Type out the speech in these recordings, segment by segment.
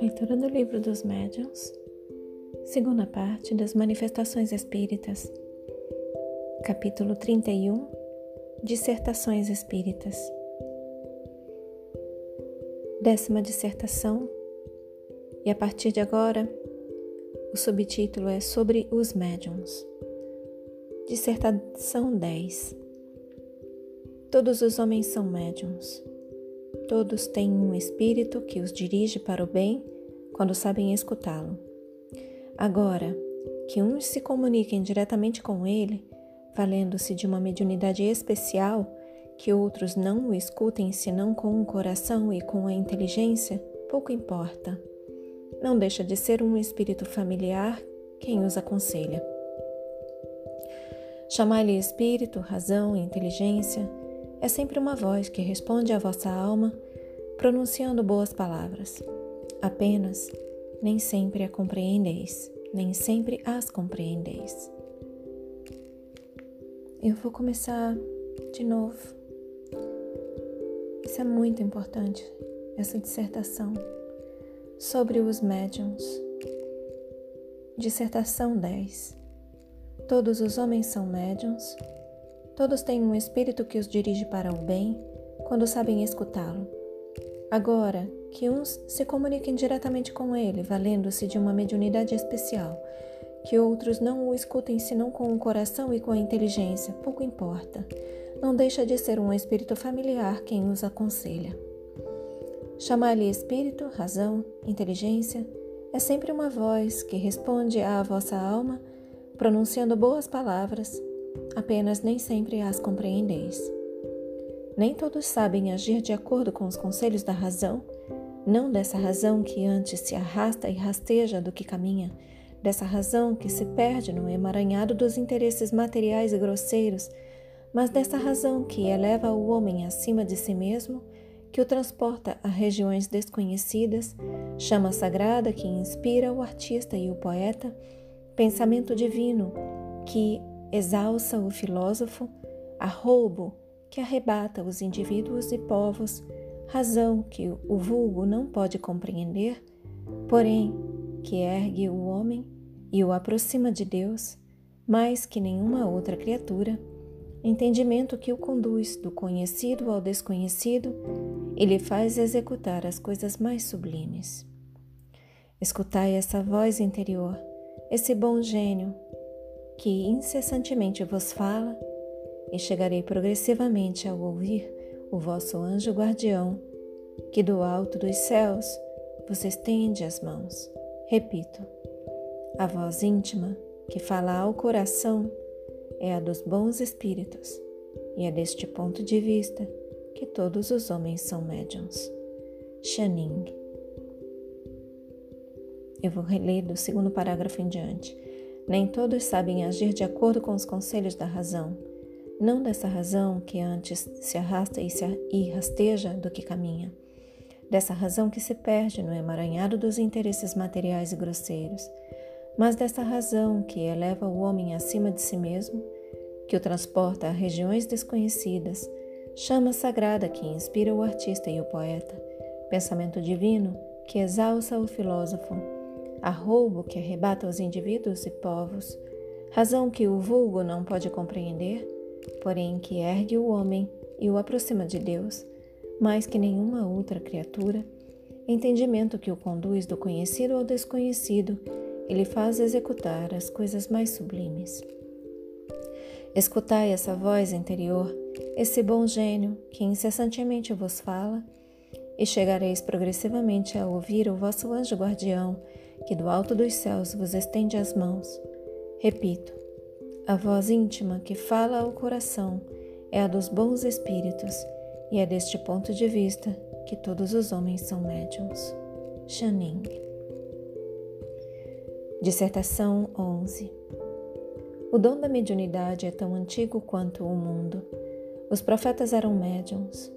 Leitura do Livro dos Médiuns, segunda parte das Manifestações Espíritas, capítulo 31 Dissertações Espíritas. Décima dissertação, e a partir de agora, o subtítulo é Sobre os Médiuns. Dissertação 10 Todos os homens são médiums. Todos têm um espírito que os dirige para o bem quando sabem escutá-lo. Agora, que uns se comuniquem diretamente com ele, valendo-se de uma mediunidade especial, que outros não o escutem senão com o coração e com a inteligência, pouco importa. Não deixa de ser um espírito familiar quem os aconselha. Chamai-lhe espírito, razão e inteligência é sempre uma voz que responde à vossa alma, pronunciando boas palavras. Apenas, nem sempre a compreendeis, nem sempre as compreendeis. Eu vou começar de novo. Isso é muito importante, essa dissertação sobre os médiums. Dissertação 10. Todos os homens são médiums Todos têm um espírito que os dirige para o bem quando sabem escutá-lo. Agora, que uns se comuniquem diretamente com ele, valendo-se de uma mediunidade especial, que outros não o escutem senão com o coração e com a inteligência, pouco importa. Não deixa de ser um espírito familiar quem os aconselha. Chamar-lhe espírito, razão, inteligência é sempre uma voz que responde à vossa alma, pronunciando boas palavras, apenas nem sempre as compreendeis. Nem todos sabem agir de acordo com os conselhos da razão, não dessa razão que antes se arrasta e rasteja do que caminha, dessa razão que se perde no emaranhado dos interesses materiais e grosseiros, mas dessa razão que eleva o homem acima de si mesmo, que o transporta a regiões desconhecidas, chama sagrada que inspira o artista e o poeta, pensamento divino que exalça o filósofo, arroubo que arrebata os indivíduos e povos, razão que o vulgo não pode compreender, porém que ergue o homem e o aproxima de Deus, mais que nenhuma outra criatura, entendimento que o conduz do conhecido ao desconhecido e lhe faz executar as coisas mais sublimes. Escutai essa voz interior, esse bom gênio que incessantemente vos fala, e chegarei progressivamente ao ouvir o vosso anjo guardião, que do alto dos céus vos estende as mãos. Repito, a voz íntima que fala ao coração é a dos bons espíritos, e é deste ponto de vista que todos os homens são médiums. Xaning. Eu vou reler do segundo parágrafo em diante. Nem todos sabem agir de acordo com os conselhos da razão, não dessa razão que antes se arrasta e se rasteja do que caminha, dessa razão que se perde no emaranhado dos interesses materiais e grosseiros, mas dessa razão que eleva o homem acima de si mesmo, que o transporta a regiões desconhecidas, chama sagrada que inspira o artista e o poeta, pensamento divino que exalça o filósofo arroubo que arrebata os indivíduos e povos, razão que o vulgo não pode compreender, porém que ergue o homem e o aproxima de Deus, mais que nenhuma outra criatura, entendimento que o conduz do conhecido ao desconhecido e lhe faz executar as coisas mais sublimes. Escutai essa voz interior, esse bom gênio que incessantemente vos fala, e chegareis progressivamente a ouvir o vosso anjo guardião que do alto dos céus vos estende as mãos. Repito, a voz íntima que fala ao coração é a dos bons espíritos, e é deste ponto de vista que todos os homens são médiums. Xaning. Dissertação 11 O dom da mediunidade é tão antigo quanto o mundo. Os profetas eram médiums.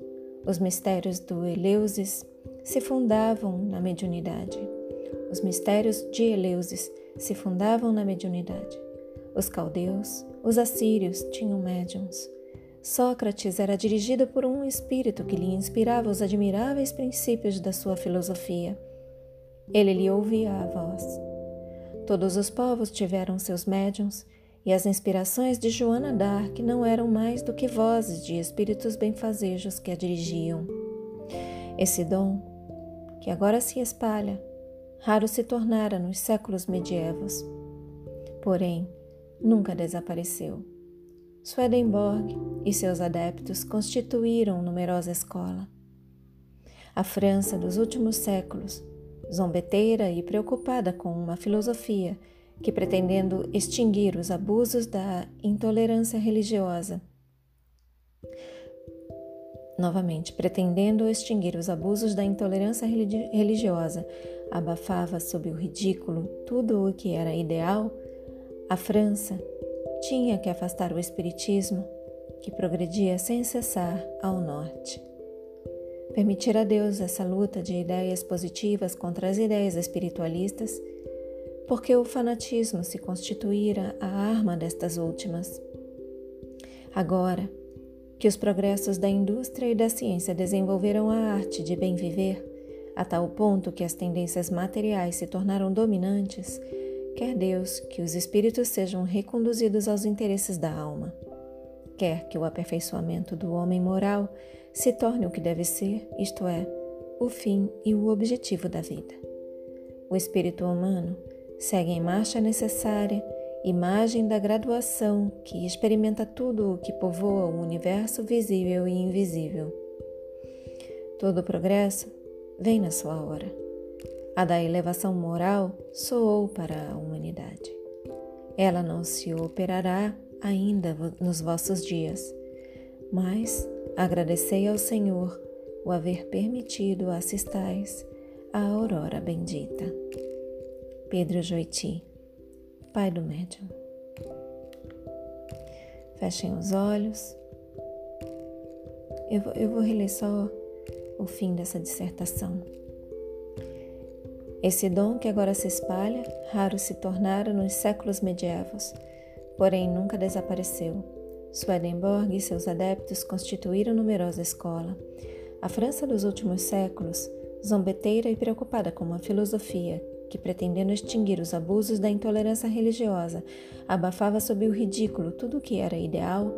Os mistérios do Eleusis se fundavam na mediunidade. Os mistérios de Eleusis se fundavam na mediunidade. Os caldeus, os assírios tinham médiums. Sócrates era dirigido por um espírito que lhe inspirava os admiráveis princípios da sua filosofia. Ele lhe ouvia a voz. Todos os povos tiveram seus médiums, e as inspirações de Joana d'Arc não eram mais do que vozes de espíritos benfazejos que a dirigiam. Esse dom, que agora se espalha, raro se tornara nos séculos medievos. Porém, nunca desapareceu. Swedenborg e seus adeptos constituíram numerosa escola. A França dos últimos séculos, zombeteira e preocupada com uma filosofia que, pretendendo extinguir os abusos da intolerância religiosa, novamente, pretendendo extinguir os abusos da intolerância religiosa, abafava sob o ridículo tudo o que era ideal, a França tinha que afastar o espiritismo, que progredia sem cessar ao norte. Permitir a Deus essa luta de ideias positivas contra as ideias espiritualistas, porque o fanatismo se constituíra a arma destas últimas. Agora que os progressos da indústria e da ciência desenvolveram a arte de bem viver, a tal ponto que as tendências materiais se tornaram dominantes, Quer Deus que os espíritos sejam reconduzidos aos interesses da alma. Quer que o aperfeiçoamento do homem moral se torne o que deve ser, isto é, o fim e o objetivo da vida. O espírito humano segue em marcha necessária, imagem da graduação que experimenta tudo o que povoa o universo visível e invisível. Todo o progresso vem na sua hora. A da elevação moral soou para a humanidade. Ela não se operará ainda nos vossos dias, mas agradecei ao Senhor o haver permitido assistais à aurora bendita. Pedro Joiti, Pai do Médium. Fechem os olhos. Eu vou, eu vou reler só o fim dessa dissertação. Esse dom que agora se espalha, raro se tornara nos séculos medievos, porém nunca desapareceu. Swedenborg e seus adeptos constituíram numerosa escola. A França dos últimos séculos, zombeteira e preocupada com uma filosofia que, pretendendo extinguir os abusos da intolerância religiosa, abafava sob o ridículo tudo o que era ideal,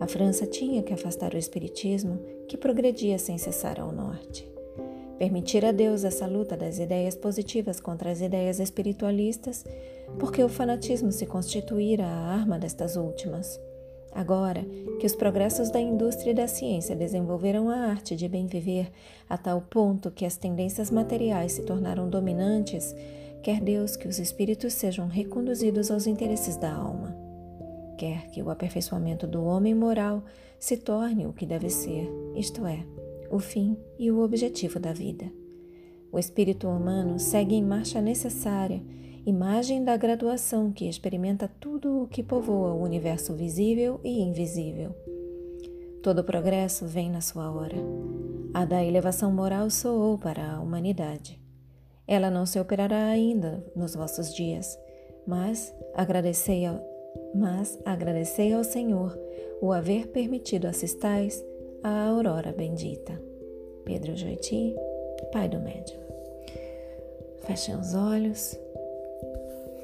a França tinha que afastar o espiritismo, que progredia sem cessar ao norte. Permitir a Deus essa luta das ideias positivas contra as ideias espiritualistas, porque o fanatismo se constituíra a arma destas últimas. Agora que os progressos da indústria e da ciência desenvolveram a arte de bem viver a tal ponto que as tendências materiais se tornaram dominantes, quer Deus que os espíritos sejam reconduzidos aos interesses da alma. Quer que o aperfeiçoamento do homem moral se torne o que deve ser, isto é, o fim e o objetivo da vida. O espírito humano segue em marcha necessária, imagem da graduação que experimenta tudo o que povoa o universo visível e invisível. Todo progresso vem na sua hora. A da elevação moral soou para a humanidade. Ela não se operará ainda nos vossos dias, mas agradecei ao, mas agradecei ao Senhor o haver permitido assistais a aurora bendita. Pedro Joiti, Pai do Médium. Fechem os olhos.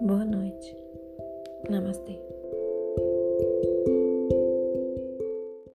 Boa noite. Namastê.